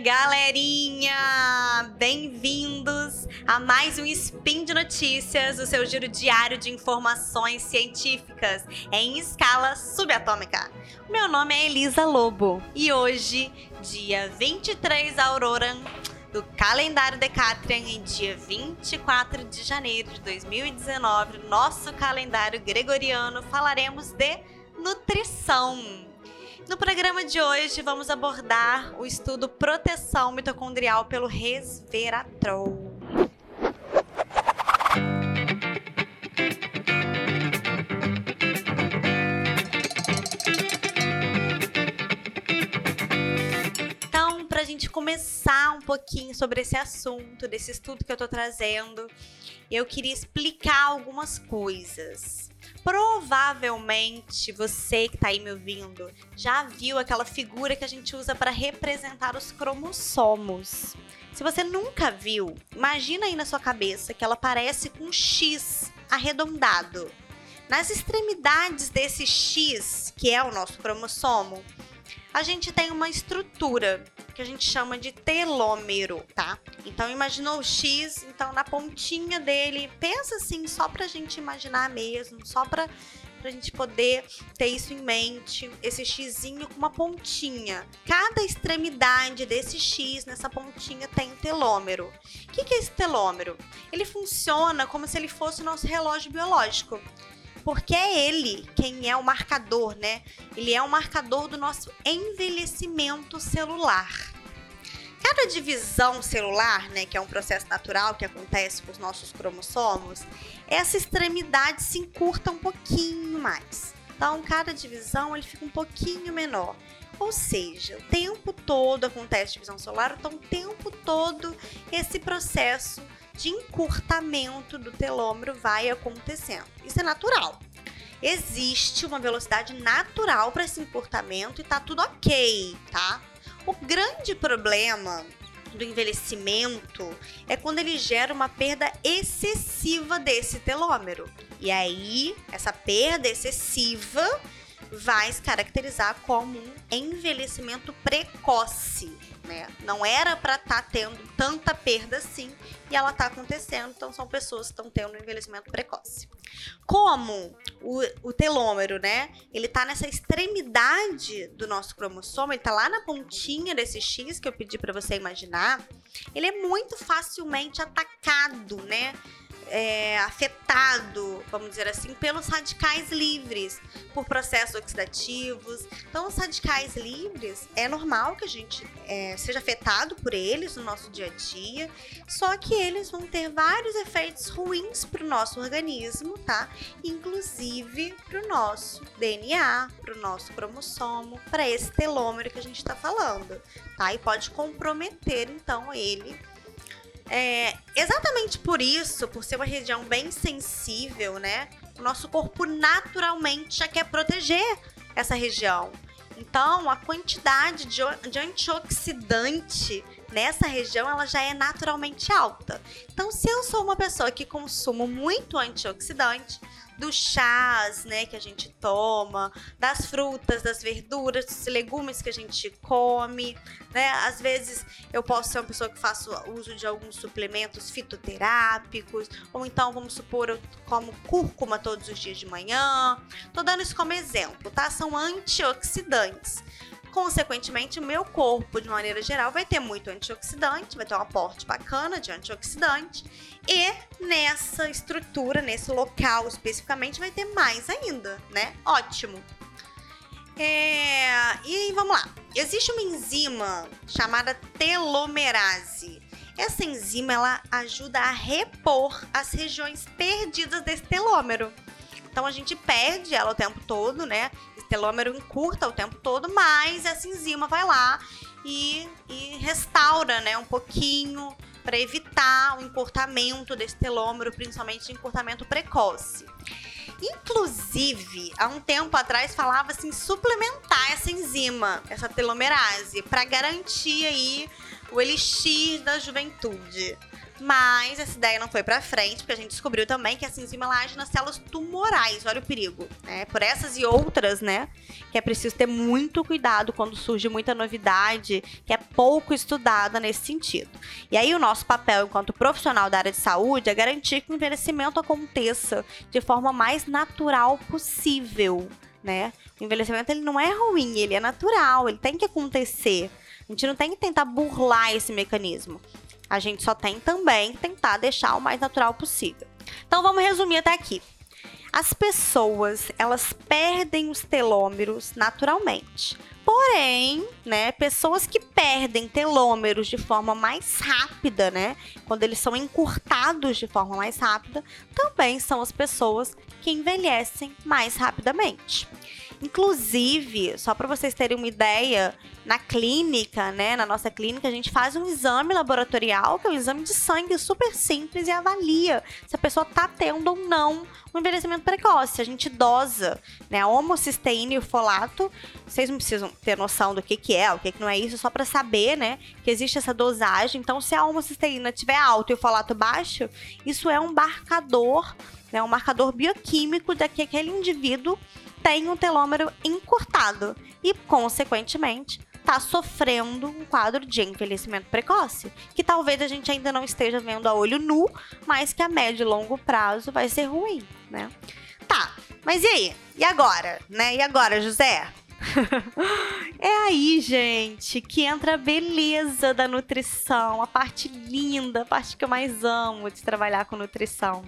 galerinha! Bem-vindos a mais um Spin de Notícias, o seu giro diário de informações científicas em escala subatômica. Meu nome é Elisa Lobo e hoje, dia 23 Aurora do calendário Decatrian em dia 24 de janeiro de 2019, nosso calendário gregoriano, falaremos de nutrição. No programa de hoje, vamos abordar o estudo proteção mitocondrial pelo resveratrol. Pouquinho sobre esse assunto, desse estudo que eu estou trazendo, eu queria explicar algumas coisas. Provavelmente você que está aí me ouvindo já viu aquela figura que a gente usa para representar os cromossomos. Se você nunca viu, imagina aí na sua cabeça que ela parece com um X arredondado. Nas extremidades desse X, que é o nosso cromossomo, a gente tem uma estrutura que a gente chama de telômero, tá? Então imaginou o X, então na pontinha dele, pensa assim, só pra gente imaginar mesmo, só pra, pra gente poder ter isso em mente, esse xizinho com uma pontinha. Cada extremidade desse X, nessa pontinha, tem um telômero. O que, que é esse telômero? Ele funciona como se ele fosse o nosso relógio biológico porque é ele quem é o marcador, né? Ele é o marcador do nosso envelhecimento celular. Cada divisão celular, né, que é um processo natural que acontece com os nossos cromossomos, essa extremidade se encurta um pouquinho mais. Então, cada divisão ele fica um pouquinho menor. Ou seja, o tempo todo acontece divisão celular, então o tempo todo esse processo de encurtamento do telômero vai acontecendo. Isso é natural. Existe uma velocidade natural para esse encurtamento e tá tudo ok, tá? O grande problema do envelhecimento é quando ele gera uma perda excessiva desse telômero. E aí, essa perda excessiva vai se caracterizar como um envelhecimento precoce né? Não era para estar tá tendo tanta perda assim e ela está acontecendo, então são pessoas que estão tendo envelhecimento precoce. Como o, o telômero, né? Ele está nessa extremidade do nosso cromossomo, ele está lá na pontinha desse X que eu pedi para você imaginar, ele é muito facilmente atacado, né? É, afetado, vamos dizer assim, pelos radicais livres, por processos oxidativos. Então, os radicais livres é normal que a gente é, seja afetado por eles no nosso dia a dia, só que eles vão ter vários efeitos ruins para o nosso organismo, tá? Inclusive para o nosso DNA, para o nosso cromossomo, para esse telômero que a gente está falando, tá? E pode comprometer então ele é, exatamente por isso, por ser uma região bem sensível, né? O nosso corpo naturalmente já quer proteger essa região. Então, a quantidade de, de antioxidante nessa região ela já é naturalmente alta. Então, se eu sou uma pessoa que consumo muito antioxidante, dos chás, né, que a gente toma, das frutas, das verduras, dos legumes que a gente come, né? Às vezes eu posso ser uma pessoa que faço uso de alguns suplementos fitoterápicos, ou então, vamos supor, eu como cúrcuma todos os dias de manhã. Tô dando isso como exemplo, tá? São antioxidantes. Consequentemente, o meu corpo, de maneira geral, vai ter muito antioxidante, vai ter um aporte bacana de antioxidante. E nessa estrutura, nesse local especificamente, vai ter mais ainda, né? Ótimo. É... E vamos lá. Existe uma enzima chamada telomerase. Essa enzima ela ajuda a repor as regiões perdidas desse telômero. Então a gente perde ela o tempo todo, né? Telômero encurta o tempo todo, mas essa enzima vai lá e, e restaura, né, um pouquinho para evitar o encurtamento desse telômero, principalmente encurtamento precoce. Inclusive, há um tempo atrás falava-se em suplementar essa enzima, essa telomerase, para garantir aí o elixir da juventude. Mas essa ideia não foi pra frente, porque a gente descobriu também que essa enzima ela age nas células tumorais. Olha o perigo. Né? Por essas e outras, né? Que é preciso ter muito cuidado quando surge muita novidade que é pouco estudada nesse sentido. E aí, o nosso papel enquanto profissional da área de saúde é garantir que o envelhecimento aconteça de forma mais natural possível. Né? O envelhecimento ele não é ruim, ele é natural, ele tem que acontecer. A gente não tem que tentar burlar esse mecanismo. A gente só tem também tentar deixar o mais natural possível. Então vamos resumir até aqui. As pessoas, elas perdem os telômeros naturalmente. Porém, né, pessoas que perdem telômeros de forma mais rápida, né, quando eles são encurtados de forma mais rápida, também são as pessoas que envelhecem mais rapidamente. Inclusive, só para vocês terem uma ideia, na clínica, né, na nossa clínica, a gente faz um exame laboratorial, que é um exame de sangue super simples e avalia se a pessoa tá tendo ou não um envelhecimento precoce. A gente dosa, né, a homocisteína e o folato. Vocês não precisam ter noção do que que é, o que que não é isso, só para saber, né, que existe essa dosagem. Então, se a homocisteína tiver alto e o folato baixo, isso é um marcador, né, um marcador bioquímico de que aquele indivíduo tem um telômero encurtado e, consequentemente, está sofrendo um quadro de envelhecimento precoce, que talvez a gente ainda não esteja vendo a olho nu, mas que a médio e longo prazo vai ser ruim, né? Tá, mas e aí? E agora, né? E agora, José? é aí, gente, que entra a beleza da nutrição, a parte linda, a parte que eu mais amo de trabalhar com nutrição.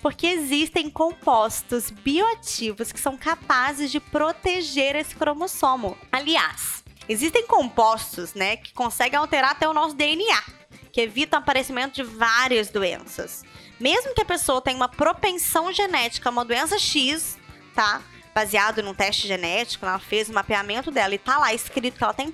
Porque existem compostos bioativos que são capazes de proteger esse cromossomo. Aliás, existem compostos, né, que conseguem alterar até o nosso DNA, que evitam o aparecimento de várias doenças. Mesmo que a pessoa tenha uma propensão genética a uma doença X, tá? Baseado num teste genético, ela fez o mapeamento dela e tá lá escrito que ela tem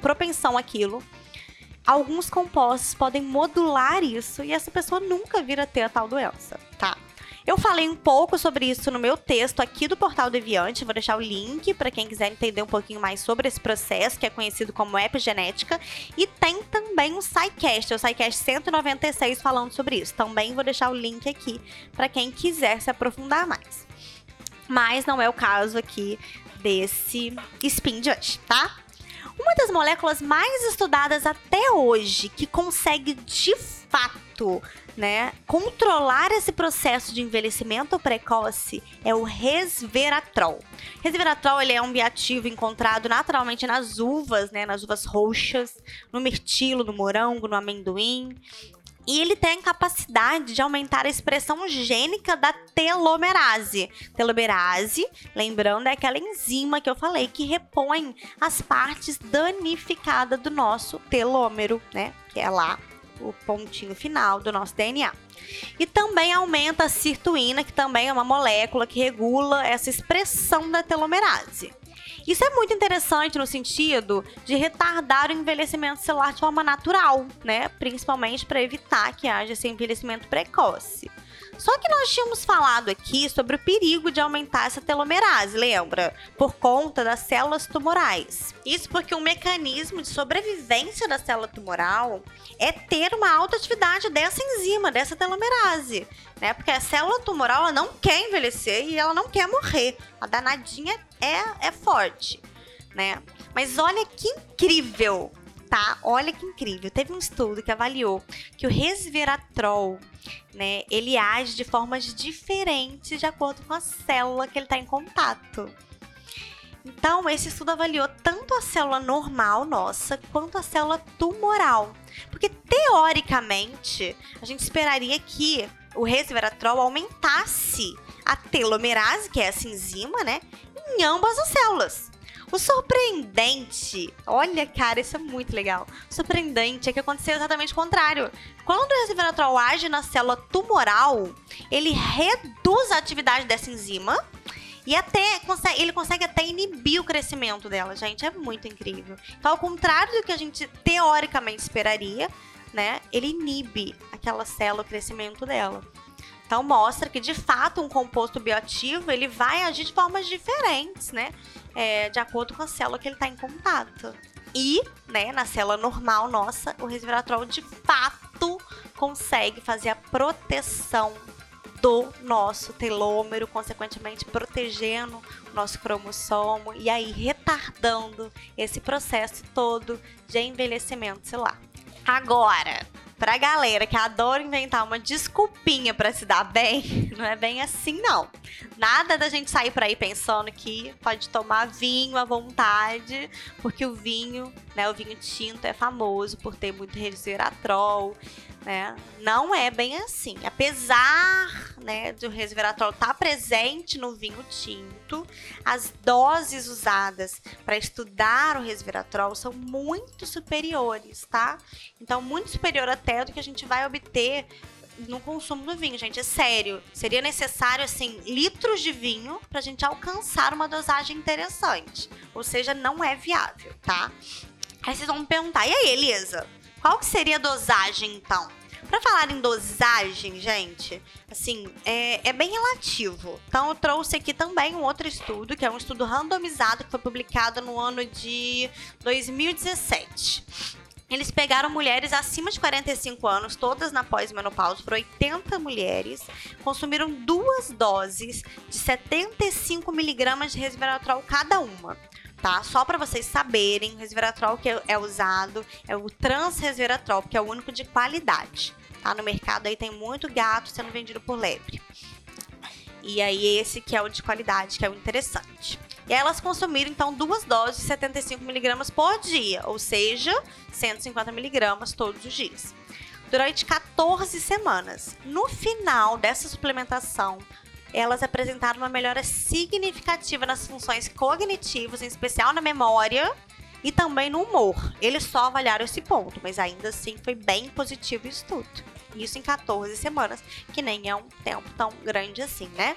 propensão àquilo. Alguns compostos podem modular isso e essa pessoa nunca vir a ter a tal doença, tá? Eu falei um pouco sobre isso no meu texto aqui do Portal Deviante, vou deixar o link para quem quiser entender um pouquinho mais sobre esse processo, que é conhecido como epigenética, e tem também um SciCast, o SciCast 196 falando sobre isso. Também vou deixar o link aqui para quem quiser se aprofundar mais mas não é o caso aqui desse spin tá? Uma das moléculas mais estudadas até hoje que consegue de fato, né, controlar esse processo de envelhecimento precoce é o resveratrol. Resveratrol ele é um bioativo encontrado naturalmente nas uvas, né, nas uvas roxas, no mirtilo, no morango, no amendoim, e ele tem a capacidade de aumentar a expressão gênica da telomerase. Telomerase, lembrando, é aquela enzima que eu falei que repõe as partes danificadas do nosso telômero, né? Que é lá o pontinho final do nosso DNA. E também aumenta a sirtuína, que também é uma molécula que regula essa expressão da telomerase. Isso é muito interessante no sentido de retardar o envelhecimento celular de forma natural, né? Principalmente para evitar que haja esse envelhecimento precoce. Só que nós tínhamos falado aqui sobre o perigo de aumentar essa telomerase, lembra? Por conta das células tumorais. Isso porque um mecanismo de sobrevivência da célula tumoral é ter uma alta atividade dessa enzima, dessa telomerase, né? Porque a célula tumoral ela não quer envelhecer e ela não quer morrer. A danadinha é, é forte, né? Mas olha que incrível tá? Olha que incrível. Teve um estudo que avaliou que o resveratrol, né, ele age de formas diferentes de acordo com a célula que ele está em contato. Então, esse estudo avaliou tanto a célula normal nossa quanto a célula tumoral. Porque, teoricamente, a gente esperaria que o resveratrol aumentasse a telomerase, que é essa enzima, né, em ambas as células. O surpreendente, olha, cara, isso é muito legal. O surpreendente é que aconteceu exatamente o contrário. Quando o resveratrol age na célula tumoral, ele reduz a atividade dessa enzima e até ele consegue até inibir o crescimento dela, gente. É muito incrível. Então, ao contrário do que a gente teoricamente esperaria, né? Ele inibe aquela célula, o crescimento dela. Então mostra que de fato um composto bioativo ele vai agir de formas diferentes, né? É, de acordo com a célula que ele está em contato. E, né, na célula normal nossa, o resveratrol de fato consegue fazer a proteção do nosso telômero, consequentemente protegendo o nosso cromossomo e aí retardando esse processo todo de envelhecimento celular. Agora, pra galera que adora inventar uma desculpinha para se dar bem, não é bem assim não. Nada da gente sair por aí pensando que pode tomar vinho à vontade, porque o vinho, né, o vinho tinto é famoso por ter muito resveratrol, né? Não é bem assim. Apesar, né, de o resveratrol estar tá presente no vinho tinto, as doses usadas para estudar o resveratrol são muito superiores, tá? Então, muito superior até do que a gente vai obter no consumo do vinho, gente. É sério. Seria necessário, assim, litros de vinho pra gente alcançar uma dosagem interessante. Ou seja, não é viável, tá? Aí vocês vão me perguntar, e aí, Elisa? Qual que seria a dosagem, então? Para falar em dosagem, gente, assim, é, é, bem relativo. Então, eu trouxe aqui também um outro estudo, que é um estudo randomizado que foi publicado no ano de 2017. Eles pegaram mulheres acima de 45 anos, todas na pós-menopausa, foram 80 mulheres, consumiram duas doses de 75 miligramas de resveratrol cada uma tá? Só para vocês saberem, o resveratrol que é usado é o transresveratrol, que é o único de qualidade, tá? No mercado aí tem muito gato sendo vendido por lebre. E aí esse que é o de qualidade, que é o interessante. E elas consumiram então duas doses de 75 miligramas por dia, ou seja, 150 miligramas todos os dias. Durante 14 semanas. No final dessa suplementação, elas apresentaram uma melhora significativa nas funções cognitivas, em especial na memória e também no humor. Eles só avaliaram esse ponto, mas ainda assim foi bem positivo o estudo. Isso em 14 semanas, que nem é um tempo tão grande assim, né?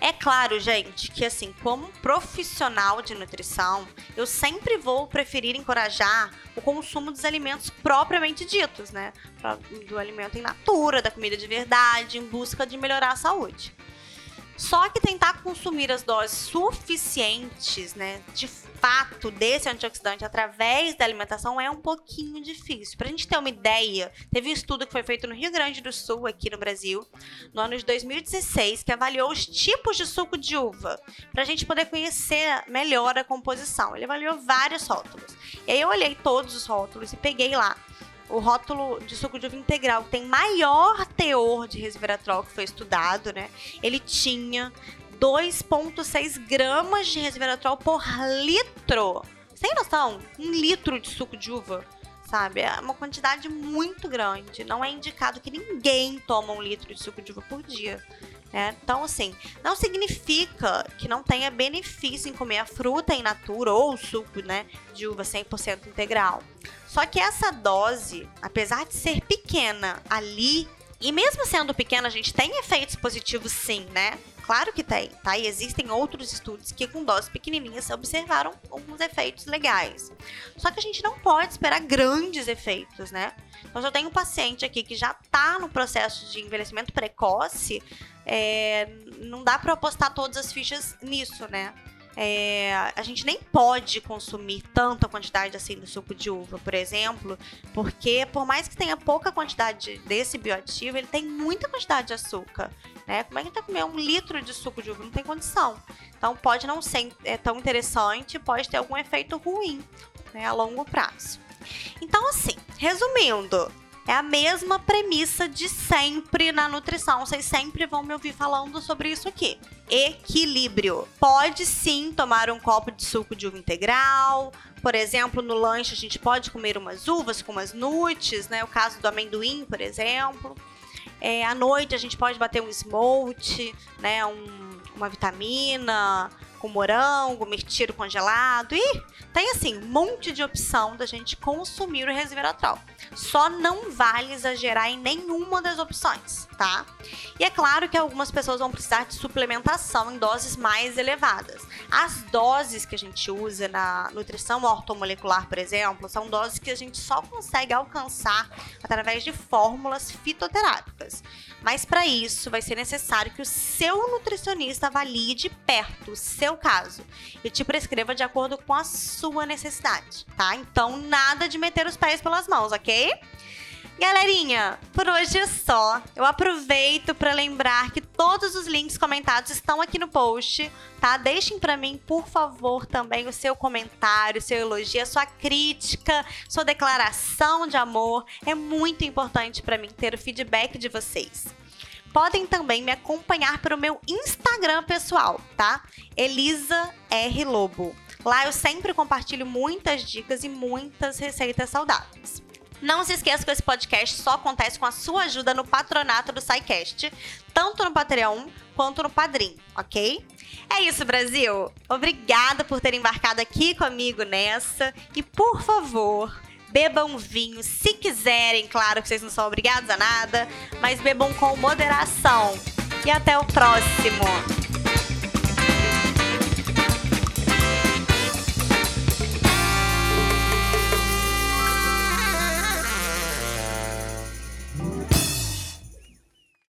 É claro, gente, que assim, como profissional de nutrição, eu sempre vou preferir encorajar o consumo dos alimentos propriamente ditos, né? Do alimento in natura, da comida de verdade, em busca de melhorar a saúde. Só que tentar consumir as doses suficientes, né, de fato, desse antioxidante através da alimentação é um pouquinho difícil. Para a gente ter uma ideia, teve um estudo que foi feito no Rio Grande do Sul, aqui no Brasil, no ano de 2016, que avaliou os tipos de suco de uva, para a gente poder conhecer melhor a composição. Ele avaliou vários rótulos. E aí eu olhei todos os rótulos e peguei lá o rótulo de suco de uva integral tem maior teor de resveratrol que foi estudado, né? Ele tinha 2,6 gramas de resveratrol por litro. Sem noção, um litro de suco de uva, sabe? É uma quantidade muito grande. Não é indicado que ninguém toma um litro de suco de uva por dia. Né? Então, assim, não significa que não tenha benefício em comer a fruta in natura ou o suco né, de uva 100% integral. Só que essa dose, apesar de ser pequena ali, e mesmo sendo pequena, a gente tem efeitos positivos sim, né? Claro que tem, tá? E existem outros estudos que com doses pequenininhas observaram alguns efeitos legais. Só que a gente não pode esperar grandes efeitos, né? Então, se eu tenho um paciente aqui que já tá no processo de envelhecimento precoce, é, não dá para apostar todas as fichas nisso, né? É, a gente nem pode consumir tanta quantidade assim do suco de uva, por exemplo, porque por mais que tenha pouca quantidade desse bioativo, ele tem muita quantidade de açúcar. Né? Como é que vai comer um litro de suco de uva? Não tem condição. Então pode não ser é, tão interessante, pode ter algum efeito ruim né, a longo prazo. Então, assim, resumindo, é a mesma premissa de sempre na nutrição. Vocês sempre vão me ouvir falando sobre isso aqui. Equilíbrio. Pode sim tomar um copo de suco de uva integral. Por exemplo, no lanche a gente pode comer umas uvas com umas nuts, né? O caso do amendoim, por exemplo. É, à noite a gente pode bater um smoothie, né? Um, uma vitamina, com morango, mirtilo congelado. E tem assim, um monte de opção da gente consumir o resveratrol. Só não vale exagerar em nenhuma das opções, tá? E é claro que algumas pessoas vão precisar de suplementação em doses mais elevadas. As doses que a gente usa na nutrição ortomolecular, por exemplo, são doses que a gente só consegue alcançar através de fórmulas fitoterápicas. Mas para isso vai ser necessário que o seu nutricionista avalie de perto o seu caso e te prescreva de acordo com a sua necessidade, tá? Então nada de meter os pés pelas mãos, ok? Galerinha, por hoje é só. Eu aproveito para lembrar que todos os links comentados estão aqui no post, tá? Deixem para mim, por favor, também o seu comentário, seu elogio, a sua crítica, sua declaração de amor. É muito importante para mim ter o feedback de vocês. Podem também me acompanhar pelo meu Instagram pessoal, tá? Elisa R Lobo. Lá eu sempre compartilho muitas dicas e muitas receitas saudáveis. Não se esqueça que esse podcast só acontece com a sua ajuda no patronato do SciCast, tanto no Patreon quanto no Padrim, ok? É isso, Brasil! Obrigada por ter embarcado aqui comigo nessa e, por favor, bebam vinho se quiserem, claro que vocês não são obrigados a nada, mas bebam com moderação. E até o próximo!